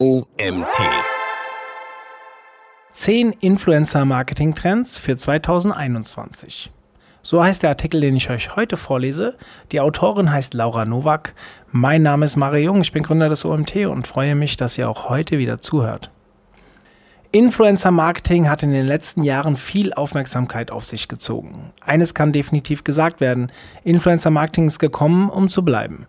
OMT. 10 Influencer-Marketing-Trends für 2021. So heißt der Artikel, den ich euch heute vorlese. Die Autorin heißt Laura Nowak. Mein Name ist Mario Jung, ich bin Gründer des OMT und freue mich, dass ihr auch heute wieder zuhört. Influencer-Marketing hat in den letzten Jahren viel Aufmerksamkeit auf sich gezogen. Eines kann definitiv gesagt werden, Influencer-Marketing ist gekommen, um zu bleiben.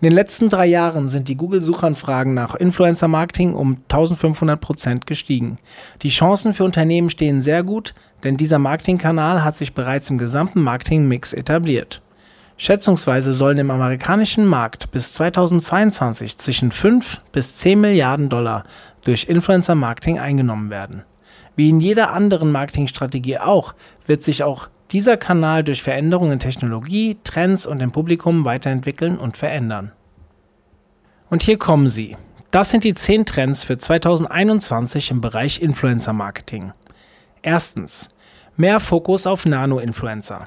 In den letzten drei Jahren sind die Google-Suchanfragen nach Influencer-Marketing um 1500 Prozent gestiegen. Die Chancen für Unternehmen stehen sehr gut, denn dieser Marketingkanal hat sich bereits im gesamten Marketing-Mix etabliert. Schätzungsweise sollen im amerikanischen Markt bis 2022 zwischen 5 bis 10 Milliarden Dollar durch Influencer-Marketing eingenommen werden. Wie in jeder anderen Marketingstrategie auch, wird sich auch dieser Kanal durch Veränderungen in Technologie, Trends und im Publikum weiterentwickeln und verändern. Und hier kommen sie. Das sind die 10 Trends für 2021 im Bereich Influencer Marketing. Erstens. Mehr Fokus auf Nano-Influencer.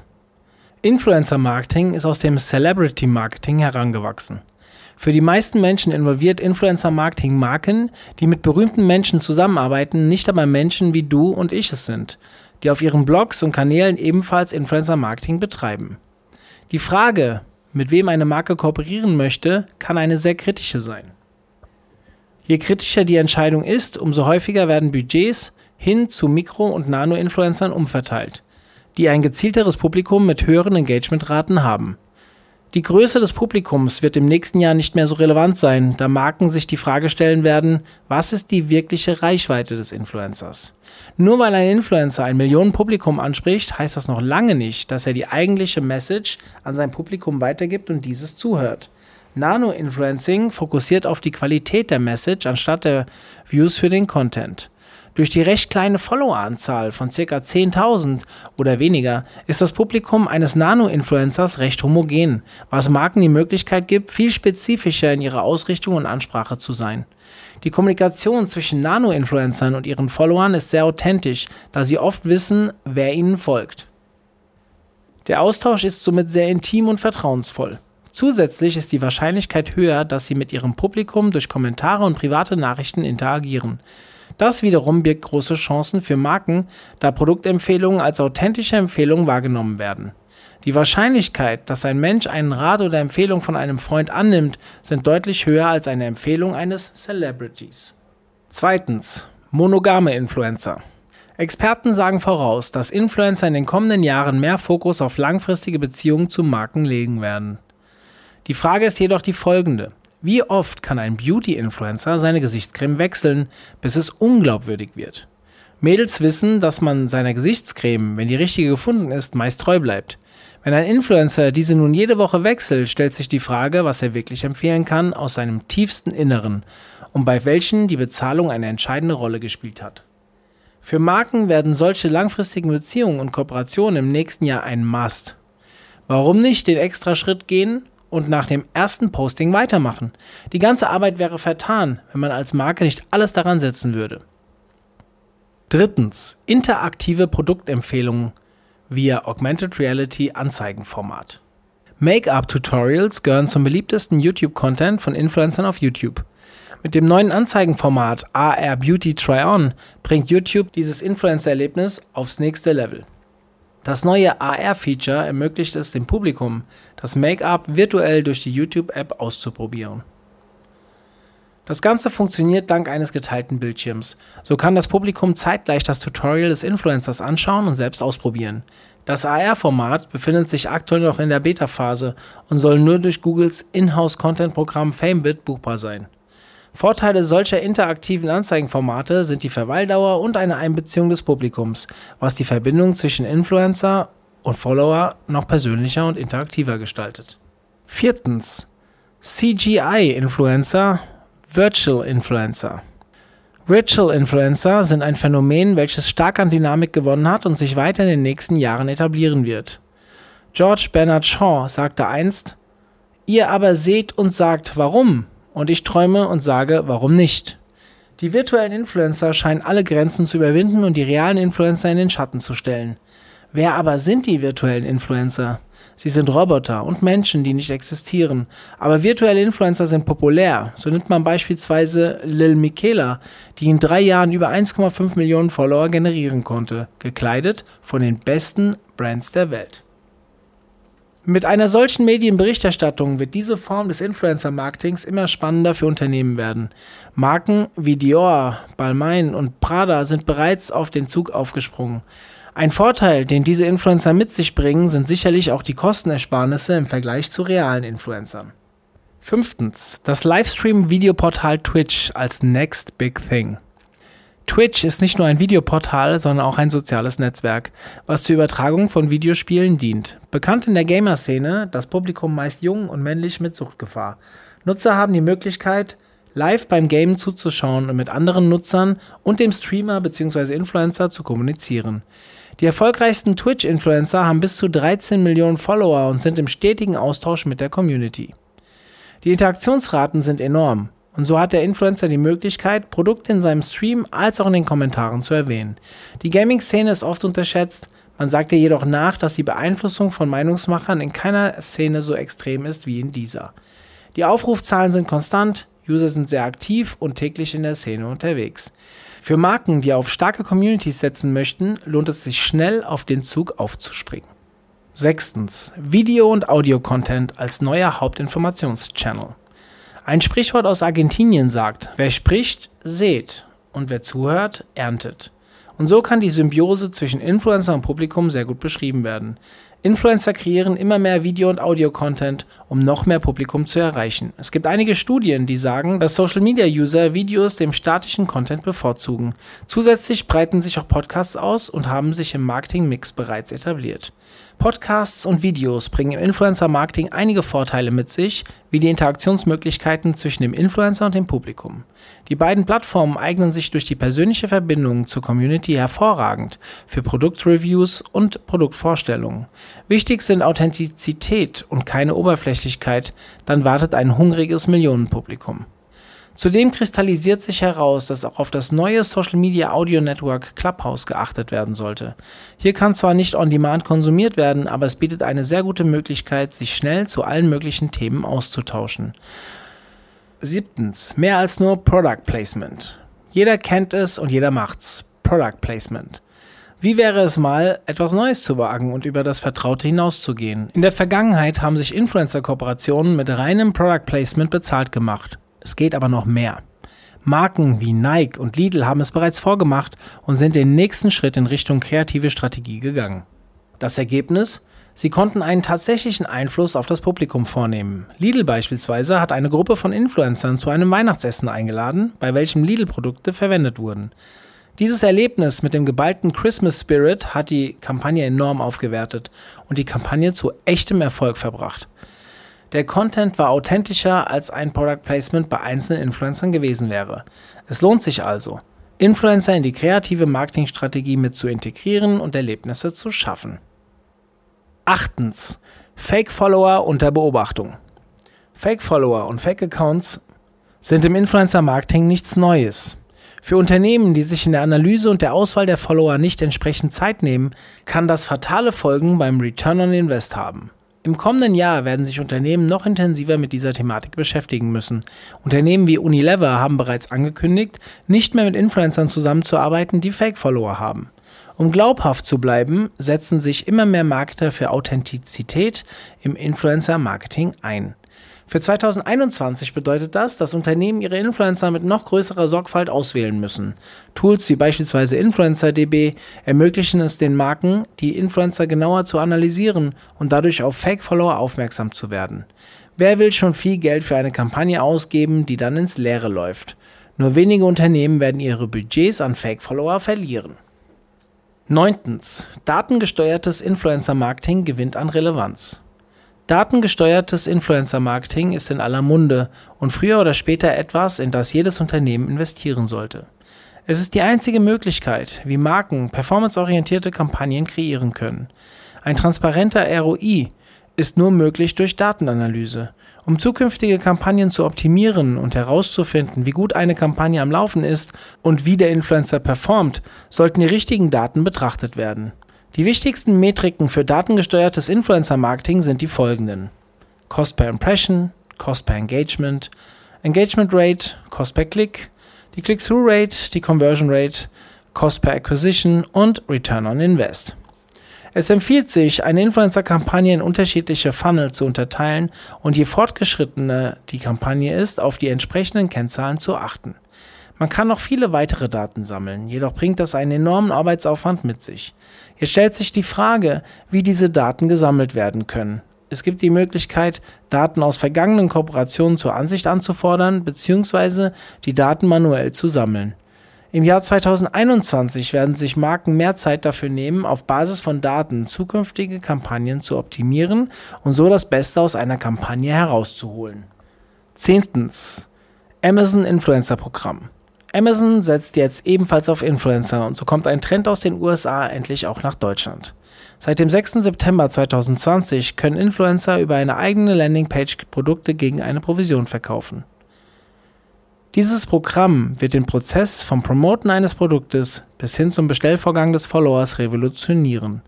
Influencer Marketing ist aus dem Celebrity Marketing herangewachsen. Für die meisten Menschen involviert Influencer Marketing Marken, die mit berühmten Menschen zusammenarbeiten, nicht aber Menschen wie du und ich es sind die auf ihren Blogs und Kanälen ebenfalls Influencer-Marketing betreiben. Die Frage, mit wem eine Marke kooperieren möchte, kann eine sehr kritische sein. Je kritischer die Entscheidung ist, umso häufiger werden Budgets hin zu Mikro- und Nano-Influencern umverteilt, die ein gezielteres Publikum mit höheren Engagementraten haben. Die Größe des Publikums wird im nächsten Jahr nicht mehr so relevant sein, da Marken sich die Frage stellen werden, was ist die wirkliche Reichweite des Influencers? Nur weil ein Influencer ein Millionenpublikum anspricht, heißt das noch lange nicht, dass er die eigentliche Message an sein Publikum weitergibt und dieses zuhört. Nano-Influencing fokussiert auf die Qualität der Message anstatt der Views für den Content. Durch die recht kleine Followeranzahl von ca. 10.000 oder weniger ist das Publikum eines Nano-Influencers recht homogen, was Marken die Möglichkeit gibt, viel spezifischer in ihrer Ausrichtung und Ansprache zu sein. Die Kommunikation zwischen Nano-Influencern und ihren Followern ist sehr authentisch, da sie oft wissen, wer ihnen folgt. Der Austausch ist somit sehr intim und vertrauensvoll. Zusätzlich ist die Wahrscheinlichkeit höher, dass sie mit ihrem Publikum durch Kommentare und private Nachrichten interagieren. Das wiederum birgt große Chancen für Marken, da Produktempfehlungen als authentische Empfehlungen wahrgenommen werden. Die Wahrscheinlichkeit, dass ein Mensch einen Rat oder Empfehlung von einem Freund annimmt, sind deutlich höher als eine Empfehlung eines Celebrities. Zweitens. Monogame Influencer. Experten sagen voraus, dass Influencer in den kommenden Jahren mehr Fokus auf langfristige Beziehungen zu Marken legen werden. Die Frage ist jedoch die folgende. Wie oft kann ein Beauty-Influencer seine Gesichtscreme wechseln, bis es unglaubwürdig wird? Mädels wissen, dass man seiner Gesichtscreme, wenn die richtige gefunden ist, meist treu bleibt. Wenn ein Influencer diese nun jede Woche wechselt, stellt sich die Frage, was er wirklich empfehlen kann aus seinem tiefsten Inneren und bei welchen die Bezahlung eine entscheidende Rolle gespielt hat. Für Marken werden solche langfristigen Beziehungen und Kooperationen im nächsten Jahr ein Must. Warum nicht den extra Schritt gehen und nach dem ersten Posting weitermachen. Die ganze Arbeit wäre vertan, wenn man als Marke nicht alles daran setzen würde. Drittens, interaktive Produktempfehlungen via Augmented Reality Anzeigenformat. Make-up-Tutorials gehören zum beliebtesten YouTube-Content von Influencern auf YouTube. Mit dem neuen Anzeigenformat AR Beauty Try-On bringt YouTube dieses Influencer-Erlebnis aufs nächste Level. Das neue AR-Feature ermöglicht es dem Publikum, das Make-up virtuell durch die YouTube-App auszuprobieren. Das Ganze funktioniert dank eines geteilten Bildschirms. So kann das Publikum zeitgleich das Tutorial des Influencers anschauen und selbst ausprobieren. Das AR-Format befindet sich aktuell noch in der Beta-Phase und soll nur durch Googles Inhouse-Content-Programm FameBit buchbar sein. Vorteile solcher interaktiven Anzeigenformate sind die Verweildauer und eine Einbeziehung des Publikums, was die Verbindung zwischen Influencer und Follower noch persönlicher und interaktiver gestaltet. Viertens. CGI-Influencer, Virtual Influencer. Virtual Influencer sind ein Phänomen, welches stark an Dynamik gewonnen hat und sich weiter in den nächsten Jahren etablieren wird. George Bernard Shaw sagte einst, Ihr aber seht und sagt warum, und ich träume und sage, warum nicht? Die virtuellen Influencer scheinen alle Grenzen zu überwinden und die realen Influencer in den Schatten zu stellen. Wer aber sind die virtuellen Influencer? Sie sind Roboter und Menschen, die nicht existieren. Aber virtuelle Influencer sind populär. So nimmt man beispielsweise Lil Michaela, die in drei Jahren über 1,5 Millionen Follower generieren konnte, gekleidet von den besten Brands der Welt. Mit einer solchen Medienberichterstattung wird diese Form des Influencer-Marketings immer spannender für Unternehmen werden. Marken wie Dior, Balmain und Prada sind bereits auf den Zug aufgesprungen. Ein Vorteil, den diese Influencer mit sich bringen, sind sicherlich auch die Kostenersparnisse im Vergleich zu realen Influencern. Fünftens, das Livestream-Videoportal Twitch als Next Big Thing. Twitch ist nicht nur ein Videoportal, sondern auch ein soziales Netzwerk, was zur Übertragung von Videospielen dient. Bekannt in der Gamer-Szene, das Publikum meist jung und männlich mit Suchtgefahr. Nutzer haben die Möglichkeit, live beim Gamen zuzuschauen und mit anderen Nutzern und dem Streamer bzw. Influencer zu kommunizieren. Die erfolgreichsten Twitch-Influencer haben bis zu 13 Millionen Follower und sind im stetigen Austausch mit der Community. Die Interaktionsraten sind enorm und so hat der Influencer die Möglichkeit, Produkte in seinem Stream als auch in den Kommentaren zu erwähnen. Die Gaming-Szene ist oft unterschätzt, man sagt ihr jedoch nach, dass die Beeinflussung von Meinungsmachern in keiner Szene so extrem ist wie in dieser. Die Aufrufzahlen sind konstant, User sind sehr aktiv und täglich in der Szene unterwegs. Für Marken, die auf starke Communities setzen möchten, lohnt es sich schnell auf den Zug aufzuspringen. Sechstens. Video- und Audio-Content als neuer Hauptinformationschannel. Ein Sprichwort aus Argentinien sagt, wer spricht, seht und wer zuhört, erntet. Und so kann die Symbiose zwischen Influencer und Publikum sehr gut beschrieben werden. Influencer kreieren immer mehr Video- und Audio-Content, um noch mehr Publikum zu erreichen. Es gibt einige Studien, die sagen, dass Social-Media-User Videos dem statischen Content bevorzugen. Zusätzlich breiten sich auch Podcasts aus und haben sich im Marketing-Mix bereits etabliert. Podcasts und Videos bringen im Influencer-Marketing einige Vorteile mit sich, wie die Interaktionsmöglichkeiten zwischen dem Influencer und dem Publikum. Die beiden Plattformen eignen sich durch die persönliche Verbindung zur Community hervorragend für Produktreviews und Produktvorstellungen. Wichtig sind Authentizität und keine Oberflächlichkeit, dann wartet ein hungriges Millionenpublikum. Zudem kristallisiert sich heraus, dass auch auf das neue Social Media Audio Network Clubhouse geachtet werden sollte. Hier kann zwar nicht on demand konsumiert werden, aber es bietet eine sehr gute Möglichkeit, sich schnell zu allen möglichen Themen auszutauschen. Siebtens, mehr als nur Product Placement. Jeder kennt es und jeder macht's. Product Placement. Wie wäre es mal, etwas Neues zu wagen und über das Vertraute hinauszugehen? In der Vergangenheit haben sich Influencer-Kooperationen mit reinem Product Placement bezahlt gemacht. Es geht aber noch mehr. Marken wie Nike und Lidl haben es bereits vorgemacht und sind den nächsten Schritt in Richtung kreative Strategie gegangen. Das Ergebnis? Sie konnten einen tatsächlichen Einfluss auf das Publikum vornehmen. Lidl beispielsweise hat eine Gruppe von Influencern zu einem Weihnachtsessen eingeladen, bei welchem Lidl-Produkte verwendet wurden. Dieses Erlebnis mit dem geballten Christmas Spirit hat die Kampagne enorm aufgewertet und die Kampagne zu echtem Erfolg verbracht. Der Content war authentischer als ein Product Placement bei einzelnen Influencern gewesen wäre. Es lohnt sich also, Influencer in die kreative Marketingstrategie mit zu integrieren und Erlebnisse zu schaffen. Achtens. Fake-Follower unter Beobachtung. Fake-Follower und Fake-Accounts sind im Influencer-Marketing nichts Neues. Für Unternehmen, die sich in der Analyse und der Auswahl der Follower nicht entsprechend Zeit nehmen, kann das fatale Folgen beim Return on Invest haben. Im kommenden Jahr werden sich Unternehmen noch intensiver mit dieser Thematik beschäftigen müssen. Unternehmen wie Unilever haben bereits angekündigt, nicht mehr mit Influencern zusammenzuarbeiten, die Fake-Follower haben. Um glaubhaft zu bleiben, setzen sich immer mehr Marketer für Authentizität im Influencer-Marketing ein. Für 2021 bedeutet das, dass Unternehmen ihre Influencer mit noch größerer Sorgfalt auswählen müssen. Tools wie beispielsweise InfluencerDB ermöglichen es den Marken, die Influencer genauer zu analysieren und dadurch auf Fake-Follower aufmerksam zu werden. Wer will schon viel Geld für eine Kampagne ausgeben, die dann ins Leere läuft? Nur wenige Unternehmen werden ihre Budgets an Fake-Follower verlieren. Neuntens. Datengesteuertes Influencer-Marketing gewinnt an Relevanz. Datengesteuertes Influencer-Marketing ist in aller Munde und früher oder später etwas, in das jedes Unternehmen investieren sollte. Es ist die einzige Möglichkeit, wie Marken performanceorientierte Kampagnen kreieren können. Ein transparenter ROI ist nur möglich durch Datenanalyse. Um zukünftige Kampagnen zu optimieren und herauszufinden, wie gut eine Kampagne am Laufen ist und wie der Influencer performt, sollten die richtigen Daten betrachtet werden. Die wichtigsten Metriken für datengesteuertes Influencer-Marketing sind die folgenden. Cost per Impression, Cost per Engagement, Engagement Rate, Cost per Click, die Click-Through-Rate, die Conversion Rate, Cost per Acquisition und Return on Invest. Es empfiehlt sich, eine Influencer-Kampagne in unterschiedliche Funnel zu unterteilen und je fortgeschrittener die Kampagne ist, auf die entsprechenden Kennzahlen zu achten. Man kann noch viele weitere Daten sammeln, jedoch bringt das einen enormen Arbeitsaufwand mit sich. Jetzt stellt sich die Frage, wie diese Daten gesammelt werden können. Es gibt die Möglichkeit, Daten aus vergangenen Kooperationen zur Ansicht anzufordern bzw. die Daten manuell zu sammeln. Im Jahr 2021 werden sich Marken mehr Zeit dafür nehmen, auf Basis von Daten zukünftige Kampagnen zu optimieren und so das Beste aus einer Kampagne herauszuholen. Zehntens. Amazon Influencer Programm. Amazon setzt jetzt ebenfalls auf Influencer und so kommt ein Trend aus den USA endlich auch nach Deutschland. Seit dem 6. September 2020 können Influencer über eine eigene Landingpage Produkte gegen eine Provision verkaufen. Dieses Programm wird den Prozess vom Promoten eines Produktes bis hin zum Bestellvorgang des Followers revolutionieren.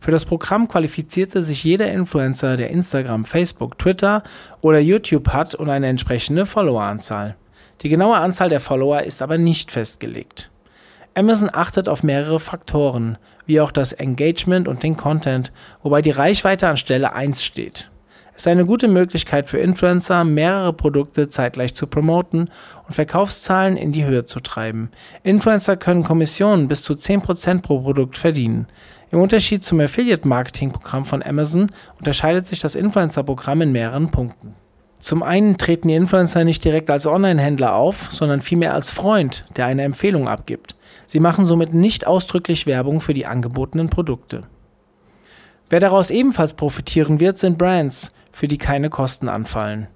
Für das Programm qualifizierte sich jeder Influencer, der Instagram, Facebook, Twitter oder YouTube hat und eine entsprechende Followeranzahl. Die genaue Anzahl der Follower ist aber nicht festgelegt. Amazon achtet auf mehrere Faktoren, wie auch das Engagement und den Content, wobei die Reichweite an Stelle 1 steht. Es ist eine gute Möglichkeit für Influencer, mehrere Produkte zeitgleich zu promoten und Verkaufszahlen in die Höhe zu treiben. Influencer können Kommissionen bis zu 10% pro Produkt verdienen. Im Unterschied zum Affiliate-Marketing-Programm von Amazon unterscheidet sich das Influencer-Programm in mehreren Punkten. Zum einen treten die Influencer nicht direkt als Online-Händler auf, sondern vielmehr als Freund, der eine Empfehlung abgibt. Sie machen somit nicht ausdrücklich Werbung für die angebotenen Produkte. Wer daraus ebenfalls profitieren wird, sind Brands, für die keine Kosten anfallen.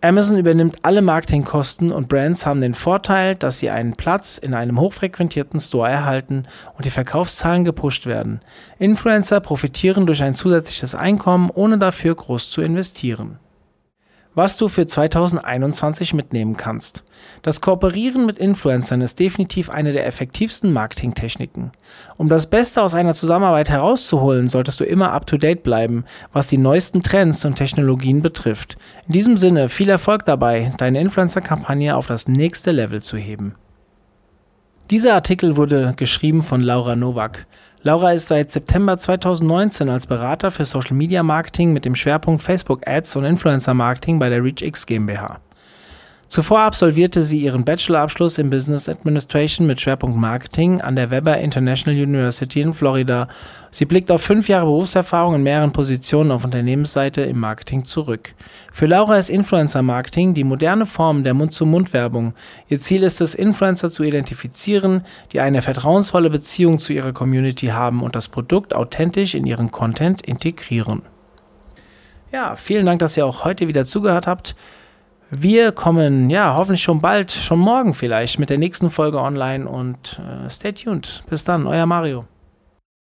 Amazon übernimmt alle Marketingkosten und Brands haben den Vorteil, dass sie einen Platz in einem hochfrequentierten Store erhalten und die Verkaufszahlen gepusht werden. Influencer profitieren durch ein zusätzliches Einkommen, ohne dafür groß zu investieren was du für 2021 mitnehmen kannst. Das Kooperieren mit Influencern ist definitiv eine der effektivsten Marketingtechniken. Um das Beste aus einer Zusammenarbeit herauszuholen, solltest du immer up-to-date bleiben, was die neuesten Trends und Technologien betrifft. In diesem Sinne viel Erfolg dabei, deine Influencer-Kampagne auf das nächste Level zu heben. Dieser Artikel wurde geschrieben von Laura Nowak. Laura ist seit September 2019 als Berater für Social Media Marketing mit dem Schwerpunkt Facebook Ads und Influencer Marketing bei der ReachX GmbH. Zuvor absolvierte sie ihren Bachelorabschluss in Business Administration mit Schwerpunkt Marketing an der Weber International University in Florida. Sie blickt auf fünf Jahre Berufserfahrung in mehreren Positionen auf Unternehmensseite im Marketing zurück. Für Laura ist Influencer Marketing die moderne Form der Mund-zu-Mund-Werbung. Ihr Ziel ist es, Influencer zu identifizieren, die eine vertrauensvolle Beziehung zu ihrer Community haben und das Produkt authentisch in ihren Content integrieren. Ja, vielen Dank, dass ihr auch heute wieder zugehört habt. Wir kommen ja hoffentlich schon bald, schon morgen vielleicht mit der nächsten Folge online und äh, stay tuned. Bis dann, euer Mario.